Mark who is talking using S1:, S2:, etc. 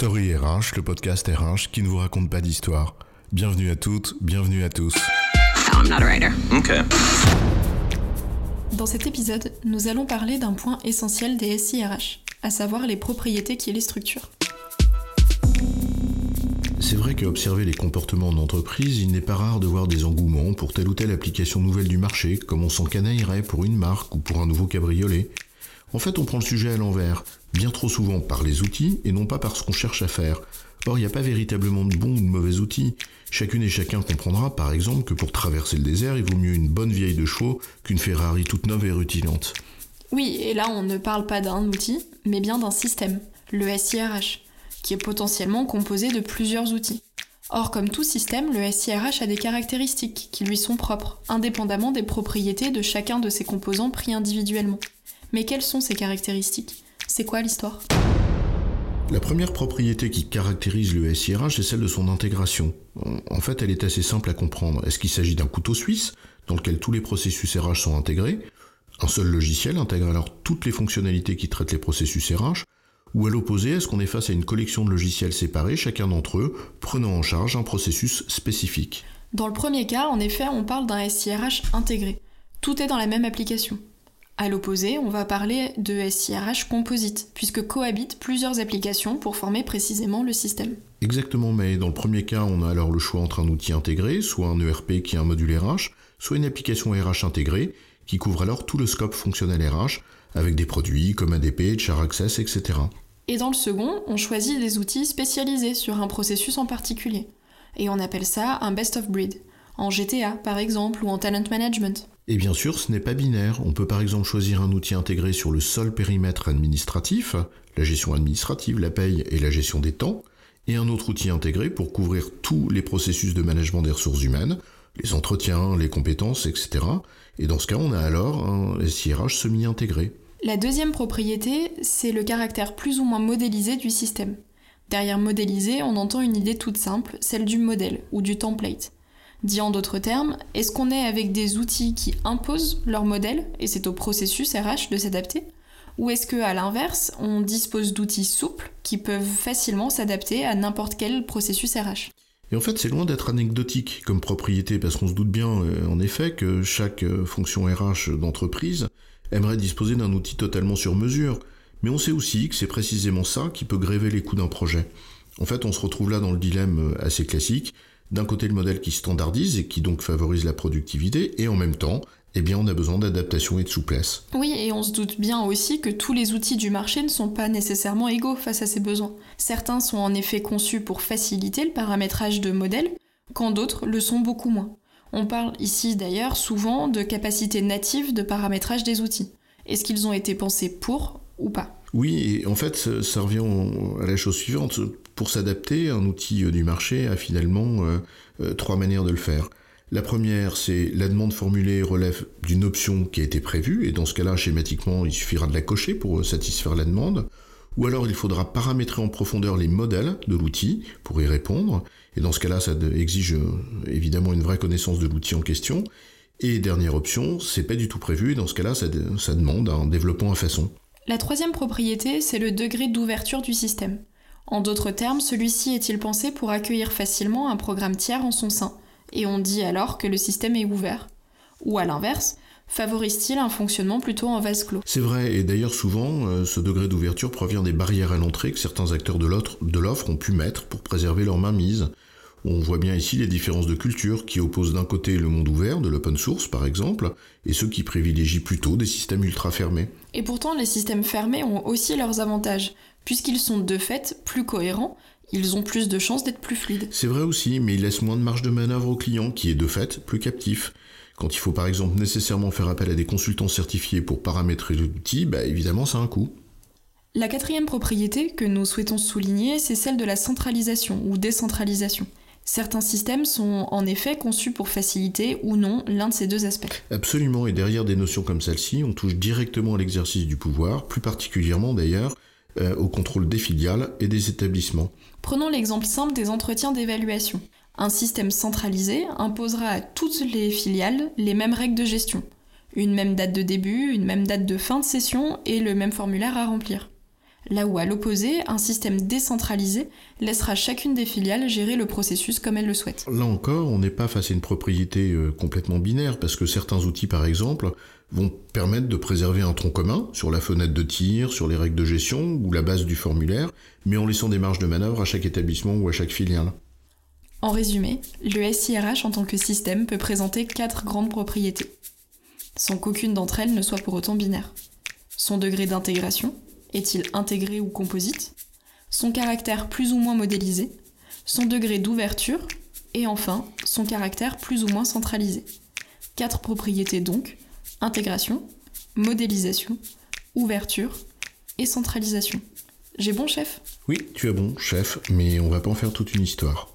S1: Story RH, le podcast RH qui ne vous raconte pas d'histoire. Bienvenue à toutes, bienvenue à tous.
S2: I'm not a writer.
S3: Okay.
S4: Dans cet épisode, nous allons parler d'un point essentiel des SIRH, à savoir les propriétés qui les structurent.
S1: C'est vrai qu'à observer les comportements en entreprise, il n'est pas rare de voir des engouements pour telle ou telle application nouvelle du marché, comme on s'encanaillerait pour une marque ou pour un nouveau cabriolet. En fait, on prend le sujet à l'envers, bien trop souvent par les outils et non pas par ce qu'on cherche à faire. Or, il n'y a pas véritablement de bons ou de mauvais outils. Chacune et chacun comprendra, par exemple, que pour traverser le désert, il vaut mieux une bonne vieille de chevaux qu'une Ferrari toute neuve et rutilante.
S4: Oui, et là on ne parle pas d'un outil, mais bien d'un système, le SIRH, qui est potentiellement composé de plusieurs outils. Or, comme tout système, le SIRH a des caractéristiques qui lui sont propres, indépendamment des propriétés de chacun de ses composants pris individuellement. Mais quelles sont ces caractéristiques? C'est quoi l'histoire?
S1: La première propriété qui caractérise le SIRH, c'est celle de son intégration. En fait, elle est assez simple à comprendre. Est-ce qu'il s'agit d'un couteau suisse, dans lequel tous les processus RH sont intégrés? Un seul logiciel intègre alors toutes les fonctionnalités qui traitent les processus RH ou à l'opposé, est-ce qu'on est face à une collection de logiciels séparés, chacun d'entre eux prenant en charge un processus spécifique?
S4: Dans le premier cas, en effet, on parle d'un SIRH intégré. Tout est dans la même application. À l'opposé, on va parler de SIRH composite, puisque cohabitent plusieurs applications pour former précisément le système.
S1: Exactement, mais dans le premier cas, on a alors le choix entre un outil intégré, soit un ERP qui est un module RH, soit une application RH intégrée, qui couvre alors tout le scope fonctionnel RH, avec des produits comme ADP, Char Access, etc.
S4: Et dans le second, on choisit des outils spécialisés sur un processus en particulier. Et on appelle ça un best of breed, en GTA par exemple, ou en talent management.
S1: Et bien sûr, ce n'est pas binaire. On peut par exemple choisir un outil intégré sur le seul périmètre administratif, la gestion administrative, la paye et la gestion des temps, et un autre outil intégré pour couvrir tous les processus de management des ressources humaines, les entretiens, les compétences, etc. Et dans ce cas, on a alors un SIRH semi-intégré.
S4: La deuxième propriété, c'est le caractère plus ou moins modélisé du système. Derrière modélisé, on entend une idée toute simple, celle du modèle ou du template. Dit en d'autres termes, est-ce qu'on est avec des outils qui imposent leur modèle, et c'est au processus RH de s'adapter? Ou est-ce que, à l'inverse, on dispose d'outils souples qui peuvent facilement s'adapter à n'importe quel processus RH
S1: et en fait, c'est loin d'être anecdotique comme propriété, parce qu'on se doute bien, euh, en effet, que chaque euh, fonction RH d'entreprise aimerait disposer d'un outil totalement sur mesure. Mais on sait aussi que c'est précisément ça qui peut gréver les coûts d'un projet. En fait, on se retrouve là dans le dilemme euh, assez classique. D'un côté, le modèle qui standardise et qui donc favorise la productivité, et en même temps, eh bien, on a besoin d'adaptation et de souplesse.
S4: Oui, et on se doute bien aussi que tous les outils du marché ne sont pas nécessairement égaux face à ces besoins. Certains sont en effet conçus pour faciliter le paramétrage de modèles, quand d'autres le sont beaucoup moins. On parle ici d'ailleurs souvent de capacité native de paramétrage des outils. Est-ce qu'ils ont été pensés pour ou pas?
S1: Oui, et en fait, ça revient à la chose suivante. Pour s'adapter, un outil du marché a finalement euh, euh, trois manières de le faire. La première, c'est la demande formulée relève d'une option qui a été prévue, et dans ce cas-là, schématiquement, il suffira de la cocher pour satisfaire la demande. Ou alors il faudra paramétrer en profondeur les modèles de l'outil pour y répondre, et dans ce cas-là, ça exige euh, évidemment une vraie connaissance de l'outil en question. Et dernière option, c'est pas du tout prévu, et dans ce cas-là, ça, ça demande un développement à façon.
S4: La troisième propriété, c'est le degré d'ouverture du système. En d'autres termes, celui-ci est-il pensé pour accueillir facilement un programme tiers en son sein et on dit alors que le système est ouvert? Ou à l'inverse, favorise-t-il un fonctionnement plutôt en vase clos?
S1: C'est vrai, et d'ailleurs souvent, euh, ce degré d'ouverture provient des barrières à l'entrée que certains acteurs de l'offre ont pu mettre pour préserver leur mainmise. On voit bien ici les différences de culture qui opposent d'un côté le monde ouvert, de l'open source par exemple, et ceux qui privilégient plutôt des systèmes ultra fermés.
S4: Et pourtant, les systèmes fermés ont aussi leurs avantages, puisqu'ils sont de fait plus cohérents ils ont plus de chances d'être plus fluides.
S1: C'est vrai aussi, mais ils laissent moins de marge de manœuvre au client, qui est de fait plus captif. Quand il faut par exemple nécessairement faire appel à des consultants certifiés pour paramétrer l'outil, bah évidemment ça a un coût.
S4: La quatrième propriété que nous souhaitons souligner, c'est celle de la centralisation ou décentralisation. Certains systèmes sont en effet conçus pour faciliter ou non l'un de ces deux aspects.
S1: Absolument, et derrière des notions comme celle-ci, on touche directement à l'exercice du pouvoir, plus particulièrement d'ailleurs euh, au contrôle des filiales et des établissements.
S4: Prenons l'exemple simple des entretiens d'évaluation. Un système centralisé imposera à toutes les filiales les mêmes règles de gestion. Une même date de début, une même date de fin de session et le même formulaire à remplir. Là où à l'opposé, un système décentralisé laissera chacune des filiales gérer le processus comme elle le souhaite.
S1: Là encore, on n'est pas face à une propriété euh, complètement binaire, parce que certains outils, par exemple, vont permettre de préserver un tronc commun sur la fenêtre de tir, sur les règles de gestion ou la base du formulaire, mais en laissant des marges de manœuvre à chaque établissement ou à chaque filiale.
S4: En résumé, le SIRH en tant que système peut présenter quatre grandes propriétés, sans qu'aucune d'entre elles ne soit pour autant binaire. Son degré d'intégration, est-il intégré ou composite Son caractère plus ou moins modélisé Son degré d'ouverture Et enfin, son caractère plus ou moins centralisé. Quatre propriétés donc, intégration, modélisation, ouverture et centralisation. J'ai bon, chef?
S1: Oui, tu as bon, chef, mais on va pas en faire toute une histoire.